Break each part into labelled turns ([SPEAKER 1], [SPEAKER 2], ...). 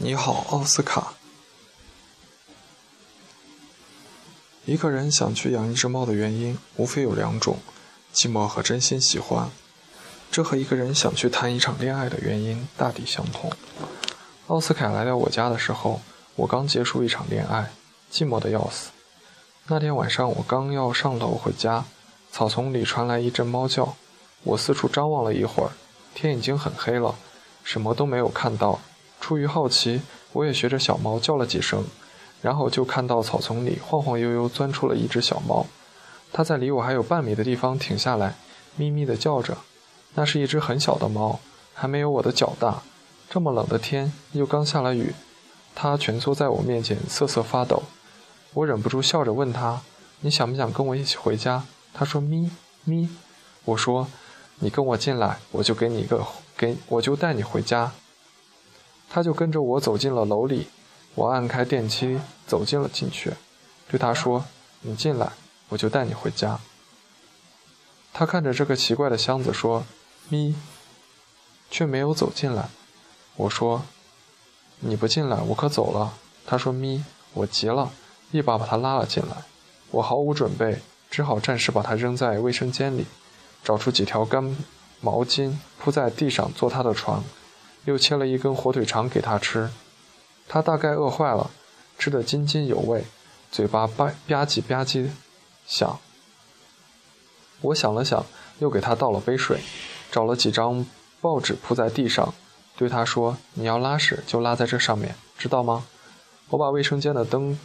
[SPEAKER 1] 你好，奥斯卡。一个人想去养一只猫的原因，无非有两种：寂寞和真心喜欢。这和一个人想去谈一场恋爱的原因大抵相同。奥斯卡来到我家的时候，我刚结束一场恋爱，寂寞的要死。那天晚上，我刚要上楼回家，草丛里传来一阵猫叫。我四处张望了一会儿，天已经很黑了，什么都没有看到。出于好奇，我也学着小猫叫了几声，然后就看到草丛里晃晃悠悠钻出了一只小猫。它在离我还有半米的地方停下来，咪咪地叫着。那是一只很小的猫，还没有我的脚大。这么冷的天，又刚下了雨，它蜷缩在我面前瑟瑟发抖。我忍不住笑着问它：“你想不想跟我一起回家？”它说：“咪咪。”我说：“你跟我进来，我就给你一个给，我就带你回家。”他就跟着我走进了楼里，我按开电梯走进了进去，对他说：“你进来，我就带你回家。”他看着这个奇怪的箱子说：“咪。”却没有走进来。我说：“你不进来，我可走了。”他说：“咪。”我急了，一把把他拉了进来。我毫无准备，只好暂时把他扔在卫生间里，找出几条干毛巾铺在地上做他的床。又切了一根火腿肠给他吃，他大概饿坏了，吃得津津有味，嘴巴吧吧唧吧唧响。我想了想，又给他倒了杯水，找了几张报纸铺在地上，对他说：“你要拉屎就拉在这上面，知道吗？”我把卫生间的灯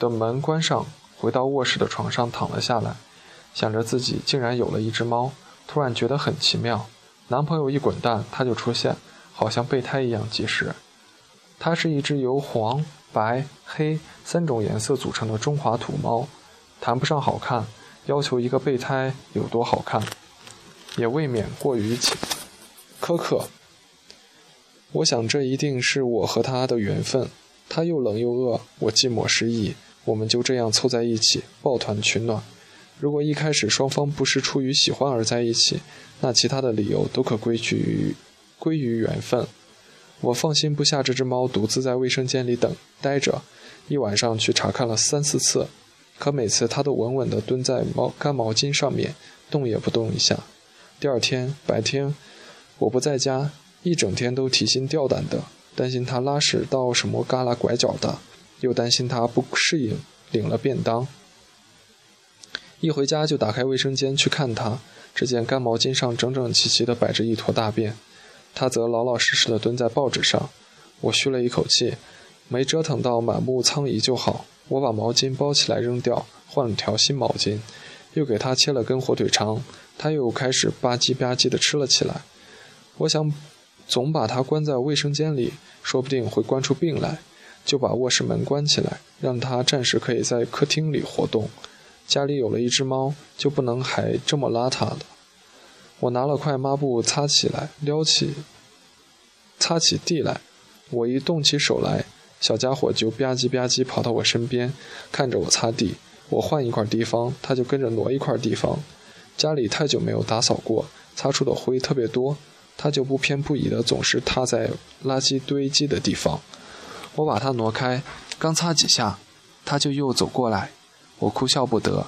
[SPEAKER 1] 的门关上，回到卧室的床上躺了下来，想着自己竟然有了一只猫，突然觉得很奇妙。男朋友一滚蛋，它就出现，好像备胎一样及时。它是一只由黄、白、黑三种颜色组成的中华土猫，谈不上好看，要求一个备胎有多好看，也未免过于苛刻。我想这一定是我和他的缘分。他又冷又饿，我寂寞失意，我们就这样凑在一起，抱团取暖。如果一开始双方不是出于喜欢而在一起，那其他的理由都可归去于归于缘分。我放心不下这只猫独自在卫生间里等待着，一晚上去查看了三四次，可每次它都稳稳地蹲在毛干毛巾上面，动也不动一下。第二天白天，我不在家，一整天都提心吊胆的，担心它拉屎到什么旮旯拐角的，又担心它不适应领了便当。一回家就打开卫生间去看他，只见干毛巾上整整齐齐地摆着一坨大便，他则老老实实地蹲在报纸上。我吁了一口气，没折腾到满目疮痍就好。我把毛巾包起来扔掉，换了条新毛巾，又给他切了根火腿肠，他又开始吧唧吧唧地吃了起来。我想，总把他关在卫生间里，说不定会关出病来，就把卧室门关起来，让他暂时可以在客厅里活动。家里有了一只猫，就不能还这么邋遢了。我拿了块抹布擦起来，撩起，擦起地来。我一动起手来，小家伙就吧唧吧唧跑到我身边，看着我擦地。我换一块地方，它就跟着挪一块地方。家里太久没有打扫过，擦出的灰特别多，它就不偏不倚的总是踏在垃圾堆积的地方。我把它挪开，刚擦几下，它就又走过来。我哭笑不得，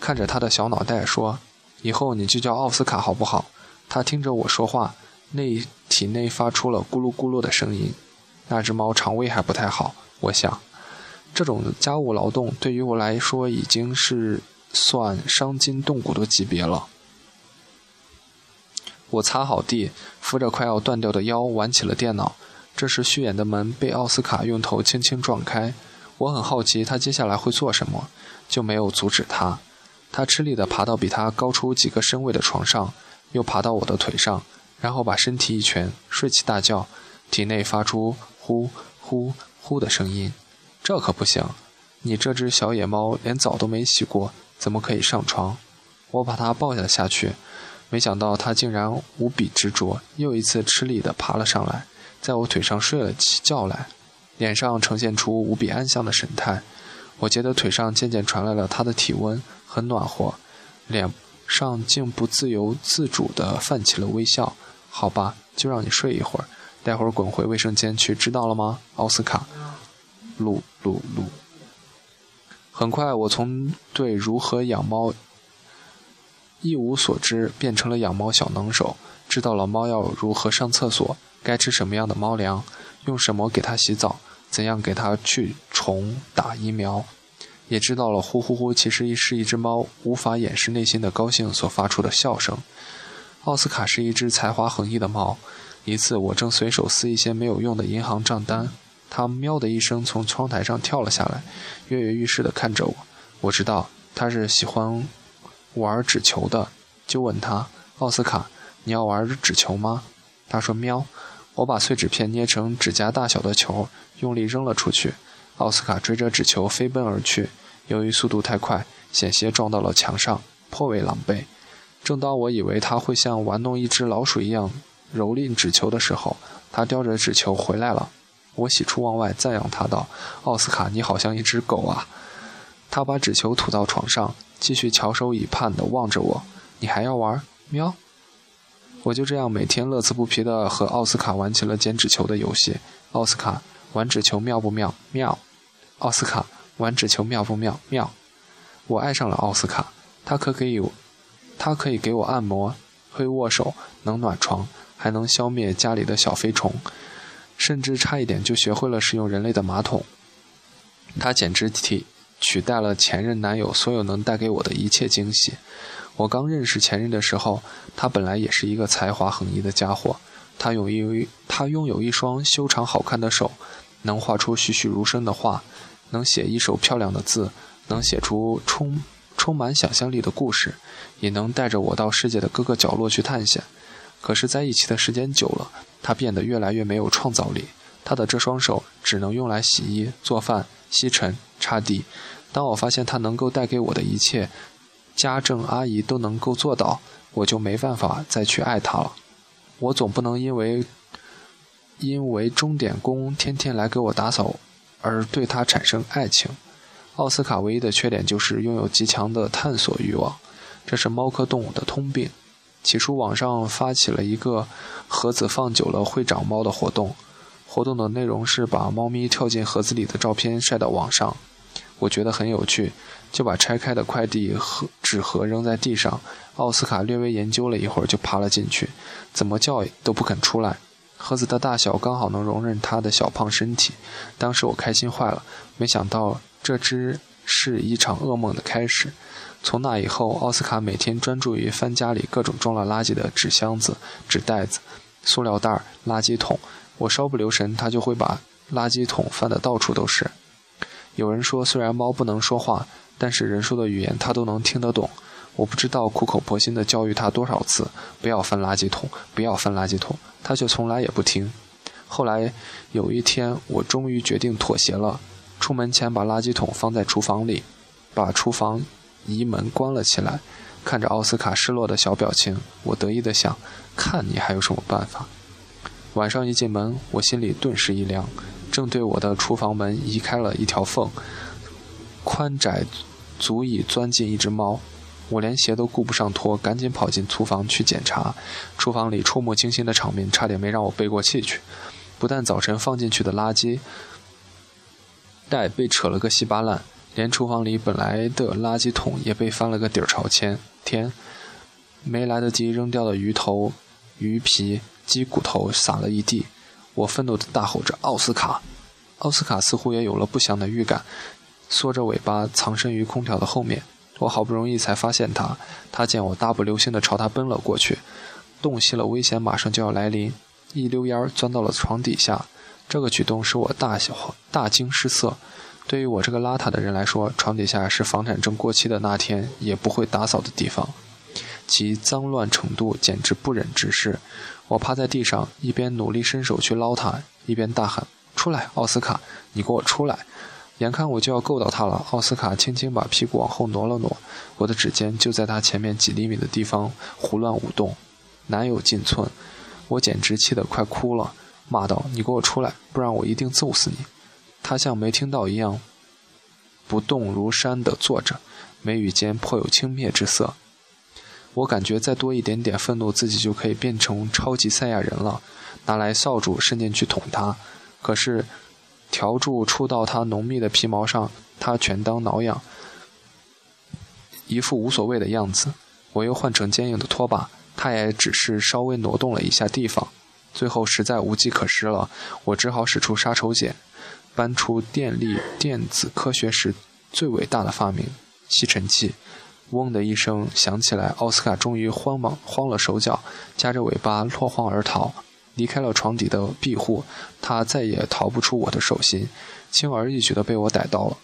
[SPEAKER 1] 看着他的小脑袋说：“以后你就叫奥斯卡好不好？”他听着我说话，内体内发出了咕噜咕噜的声音。那只猫肠胃还不太好，我想，这种家务劳动对于我来说已经是算伤筋动骨的级别了。我擦好地，扶着快要断掉的腰玩起了电脑。这时，虚掩的门被奥斯卡用头轻轻撞开。我很好奇他接下来会做什么，就没有阻止他。他吃力地爬到比他高出几个身位的床上，又爬到我的腿上，然后把身体一蜷，睡起大觉，体内发出呼呼呼的声音。这可不行！你这只小野猫连澡都没洗过，怎么可以上床？我把它抱了下去，没想到它竟然无比执着，又一次吃力地爬了上来，在我腿上睡了起觉来。脸上呈现出无比安详的神态，我觉得腿上渐渐传来了他的体温，很暖和，脸上竟不自由自主地泛起了微笑。好吧，就让你睡一会儿，
[SPEAKER 2] 待会儿滚回卫生间去，知道了吗？奥斯卡。噜噜噜。很快，我从对如何养猫一无所知，变成了养猫小能手，知道了猫要如何上厕所，该吃什么样的猫粮，用什么给它洗澡，怎样给它去虫打疫苗，也知道了呼呼呼其实是一只猫无法掩饰内心的高兴所发出的笑声。奥斯卡是一只才华横溢的猫。一次，我正随手撕一些没有用的银行账单。它喵的一声从窗台上跳了下来，跃跃欲试地看着我。我知道它是喜欢玩纸球的，就问他：“奥斯卡，你要玩纸球吗？”他说：“喵。”我把碎纸片捏成指甲大小的球，用力扔了出去。奥斯卡追着纸球飞奔而去，由于速度太快，险些撞到了墙上，颇为狼狈。正当我以为他会像玩弄一只老鼠一样蹂躏纸球的时候，他叼着纸球回来了。我喜出望外，赞扬他道：“奥斯卡，你好像一只狗啊！”他把纸球吐到床上，继续翘首以盼地望着我。“你还要玩？”喵。我就这样每天乐此不疲地和奥斯卡玩起了剪纸球的游戏。奥斯卡玩纸球妙不妙？妙。奥斯卡玩纸球妙不妙？妙。我爱上了奥斯卡，他可可以，他可以给我按摩，会握手，能暖床，还能消灭家里的小飞虫。甚至差一点就学会了使用人类的马桶，他简直替取代了前任男友所有能带给我的一切惊喜。我刚认识前任的时候，他本来也是一个才华横溢的家伙。他拥有他拥有一双修长好看的手，能画出栩栩如生的画，能写一手漂亮的字，能写出充充满想象力的故事，也能带着我到世界的各个角落去探险。可是，在一起的时间久了，他变得越来越没有创造力。他的这双手只能用来洗衣、做饭、吸尘、擦地。当我发现他能够带给我的一切，家政阿姨都能够做到，我就没办法再去爱他了。我总不能因为因为钟点工天天来给我打扫而对他产生爱情。奥斯卡唯一的缺点就是拥有极强的探索欲望，这是猫科动物的通病。起初，网上发起了一个盒子放久了会长猫的活动。活动的内容是把猫咪跳进盒子里的照片晒到网上。我觉得很有趣，就把拆开的快递盒纸盒扔在地上。奥斯卡略微研究了一会儿，就爬了进去，怎么叫都不肯出来。盒子的大小刚好能容忍它的小胖身体。当时我开心坏了，没想到这只是一场噩梦的开始。从那以后，奥斯卡每天专注于翻家里各种装了垃圾的纸箱子、纸袋子、塑料袋、垃圾桶。我稍不留神，他就会把垃圾桶翻得到处都是。有人说，虽然猫不能说话，但是人说的语言它都能听得懂。我不知道苦口婆心地教育它多少次，不要翻垃圾桶，不要翻垃圾桶，它却从来也不听。后来有一天，我终于决定妥协了。出门前把垃圾桶放在厨房里，把厨房。移门关了起来，看着奥斯卡失落的小表情，我得意地想：看你还有什么办法？晚上一进门，我心里顿时一凉。正对我的厨房门移开了一条缝，宽窄足以钻进一只猫。我连鞋都顾不上脱，赶紧跑进厨房去检查。厨房里触目惊心的场面，差点没让我背过气去。不但早晨放进去的垃圾袋被扯了个稀巴烂。连厨房里本来的垃圾桶也被翻了个底儿朝天，天，没来得及扔掉的鱼头、鱼皮、鸡骨头撒了一地。我愤怒地大吼着：“奥斯卡！”奥斯卡似乎也有了不祥的预感，缩着尾巴藏身于空调的后面。我好不容易才发现他，他见我大步流星地朝他奔了过去，洞悉了危险马上就要来临，一溜烟儿钻到了床底下。这个举动使我大小大惊失色。对于我这个邋遢的人来说，床底下是房产证过期的那天也不会打扫的地方，其脏乱程度简直不忍直视。我趴在地上，一边努力伸手去捞他，一边大喊：“出来，奥斯卡，你给我出来！”眼看我就要够到他了，奥斯卡轻轻把屁股往后挪了挪，我的指尖就在他前面几厘米的地方胡乱舞动，难有进寸。我简直气得快哭了，骂道：“你给我出来，不然我一定揍死你！”他像没听到一样，不动如山地坐着，眉宇间颇有轻蔑之色。我感觉再多一点点愤怒，自己就可以变成超级赛亚人了。拿来扫帚伸进去捅他。可是笤帚触到他浓密的皮毛上，他全当挠痒，一副无所谓的样子。我又换成坚硬的拖把，他也只是稍微挪动了一下地方。最后实在无计可施了，我只好使出杀手锏，搬出电力电子科学时最伟大的发明——吸尘器。嗡的一声响起来，奥斯卡终于慌忙慌了手脚，夹着尾巴落荒而逃，离开了床底的庇护。他再也逃不出我的手心，轻而易举地被我逮到了。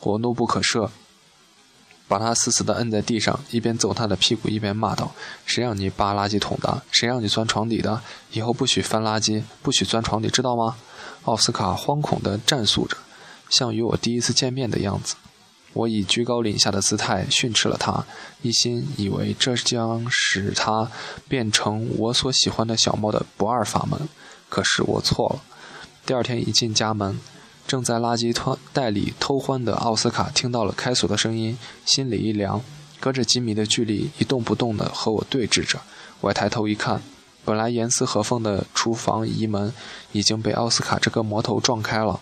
[SPEAKER 2] 我怒不可遏，把他死死地摁在地上，一边揍他的屁股，一边骂道：“谁让你扒垃圾桶的？谁让你钻床底的？以后不许翻垃圾，不许钻床底，知道吗？”奥斯卡惶恐地战诉着，像与我第一次见面的样子。我以居高临下的姿态训斥了他，一心以为这将使他变成我所喜欢的小猫的不二法门。可是我错了。第二天一进家门，正在垃圾袋里偷欢的奥斯卡听到了开锁的声音，心里一凉，隔着几米的距离一动不动地和我对峙着。我抬头一看，本来严丝合缝的厨房移门已经被奥斯卡这个魔头撞开了，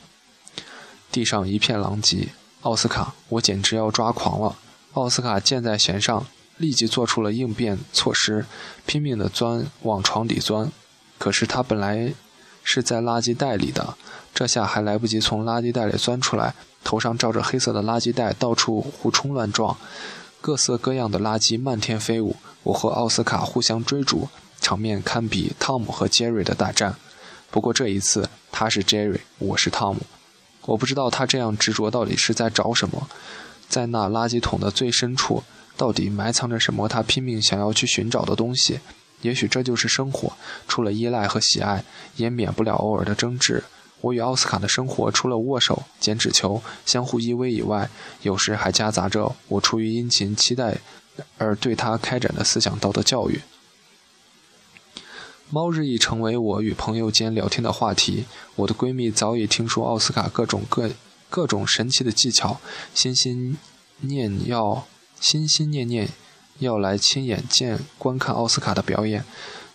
[SPEAKER 2] 地上一片狼藉。奥斯卡，我简直要抓狂了！奥斯卡箭在弦上，立即做出了应变措施，拼命地钻往床底钻。可是他本来是在垃圾袋里的，这下还来不及从垃圾袋里钻出来，头上罩着黑色的垃圾袋，到处胡冲乱撞，各色各样的垃圾漫天飞舞。我和奥斯卡互相追逐，场面堪比汤姆和杰瑞的大战。不过这一次，他是杰瑞，我是汤姆。我不知道他这样执着到底是在找什么，在那垃圾桶的最深处，到底埋藏着什么？他拼命想要去寻找的东西。也许这就是生活，除了依赖和喜爱，也免不了偶尔的争执。我与奥斯卡的生活，除了握手、捡纸球、相互依偎以外，有时还夹杂着我出于殷勤期待而对他开展的思想道德教育。猫日益成为我与朋友间聊天的话题。我的闺蜜早已听说奥斯卡各种各各种神奇的技巧，心心念要心心念念要来亲眼见观看奥斯卡的表演。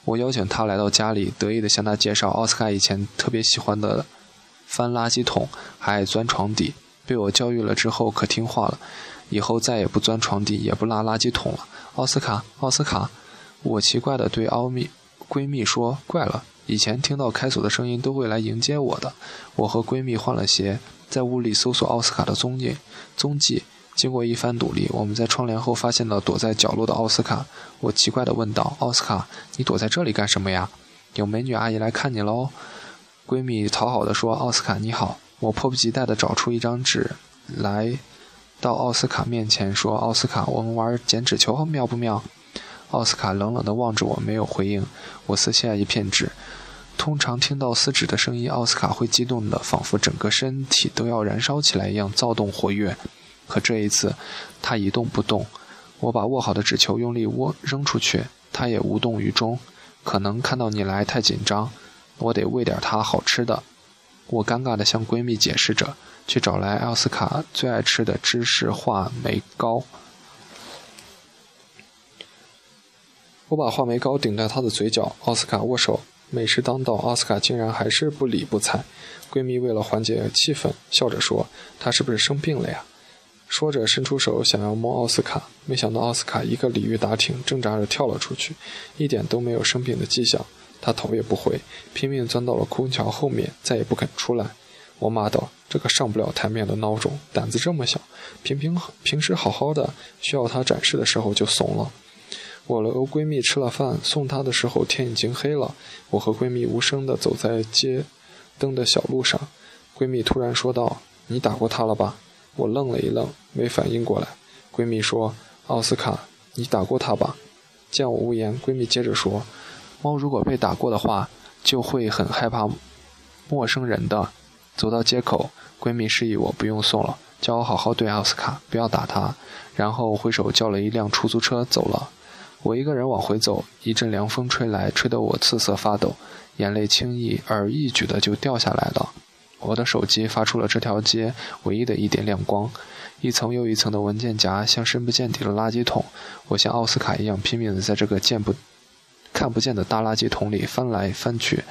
[SPEAKER 2] 我邀请她来到家里，得意地向她介绍奥斯卡以前特别喜欢的翻垃圾桶，还爱钻床底。被我教育了之后，可听话了，以后再也不钻床底，也不拉垃圾桶了。奥斯卡，奥斯卡，我奇怪地对奥秘。闺蜜说：“怪了，以前听到开锁的声音都会来迎接我的。”我和闺蜜换了鞋，在屋里搜索奥斯卡的踪影踪迹。经过一番努力，我们在窗帘后发现了躲在角落的奥斯卡。我奇怪地问道：“奥斯卡，你躲在这里干什么呀？有美女阿姨来看你喽？”闺蜜讨好地说：“奥斯卡你好。”我迫不及待地找出一张纸来到奥斯卡面前说：“奥斯卡，我们玩剪纸球妙不妙？”奥斯卡冷冷地望着我，没有回应。我撕下一片纸，通常听到撕纸的声音，奥斯卡会激动的，仿佛整个身体都要燃烧起来一样躁动活跃。可这一次，他一动不动。我把握好的纸球用力握扔出去，他也无动于衷。可能看到你来太紧张，我得喂点他好吃的。我尴尬地向闺蜜解释着，去找来奥斯卡最爱吃的芝士话梅糕。我把话梅糕顶在她的嘴角，奥斯卡握手，美食当道，奥斯卡竟然还是不理不睬。闺蜜为了缓解气氛，笑着说：“他是不是生病了呀？”说着伸出手想要摸奥斯卡，没想到奥斯卡一个鲤鱼打挺，挣扎着跳了出去，一点都没有生病的迹象。他头也不回，拼命钻到了空调后面，再也不肯出来。我骂道：“这个上不了台面的孬种，胆子这么小，平平平时好好的，需要他展示的时候就怂了。”我和闺蜜吃了饭，送她的时候天已经黑了。我和闺蜜无声地走在街灯的小路上，闺蜜突然说道：“你打过他了吧？”我愣了一愣，没反应过来。闺蜜说：“奥斯卡，你打过他吧？”见我无言，闺蜜接着说：“猫如果被打过的话，就会很害怕陌生人的。”走到街口，闺蜜示意我不用送了，叫我好好对奥斯卡，不要打他，然后挥手叫了一辆出租车走了。我一个人往回走，一阵凉风吹来，吹得我瑟瑟发抖，眼泪轻易而易举的就掉下来了。我的手机发出了这条街唯一的一点亮光，一层又一层的文件夹像深不见底的垃圾桶。我像奥斯卡一样拼命的在这个见不看不见的大垃圾桶里翻来翻去。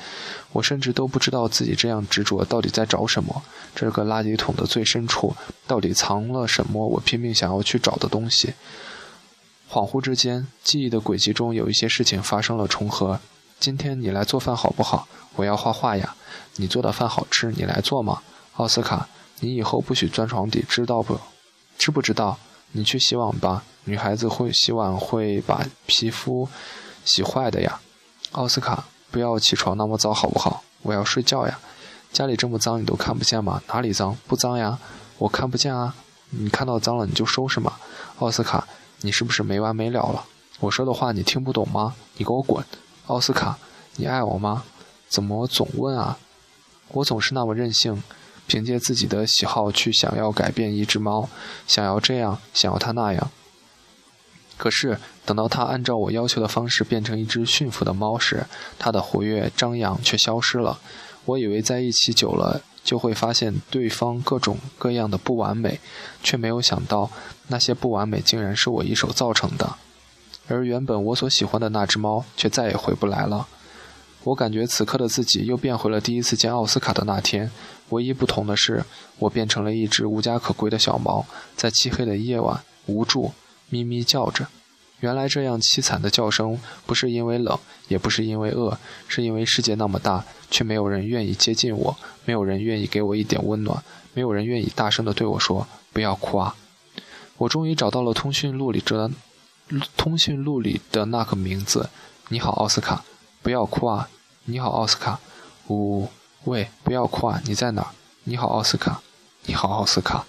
[SPEAKER 2] 我甚至都不知道自己这样执着到底在找什么。这个垃圾桶的最深处到底藏了什么？我拼命想要去找的东西。恍惚之间，记忆的轨迹中有一些事情发生了重合。今天你来做饭好不好？我要画画呀。你做的饭好吃，你来做吗？奥斯卡，你以后不许钻床底，知道不？知不知道？你去洗碗吧。女孩子会洗碗会把皮肤洗坏的呀。奥斯卡。不要起床那么早，好不好？我要睡觉呀。家里这么脏，你都看不见吗？哪里脏？不脏呀，我看不见啊。你看到脏了你就收拾嘛。奥斯卡，你是不是没完没了了？我说的话你听不懂吗？你给我滚！奥斯卡，你爱我吗？怎么总问啊？我总是那么任性，凭借自己的喜好去想要改变一只猫，想要这样，想要它那样。可是，等到它按照我要求的方式变成一只驯服的猫时，它的活跃张扬却消失了。我以为在一起久了就会发现对方各种各样的不完美，却没有想到那些不完美竟然是我一手造成的。而原本我所喜欢的那只猫却再也回不来了。我感觉此刻的自己又变回了第一次见奥斯卡的那天，唯一不同的是，我变成了一只无家可归的小猫，在漆黑的夜晚无助。咪咪叫着，原来这样凄惨的叫声，不是因为冷，也不是因为饿，是因为世界那么大，却没有人愿意接近我，没有人愿意给我一点温暖，没有人愿意大声的对我说：“不要哭啊！”我终于找到了通讯录里这通讯录里的那个名字。你好，奥斯卡，不要哭啊！你好，奥斯卡，呜，喂，不要哭啊！你在哪？你好，奥斯卡，你好，奥斯卡。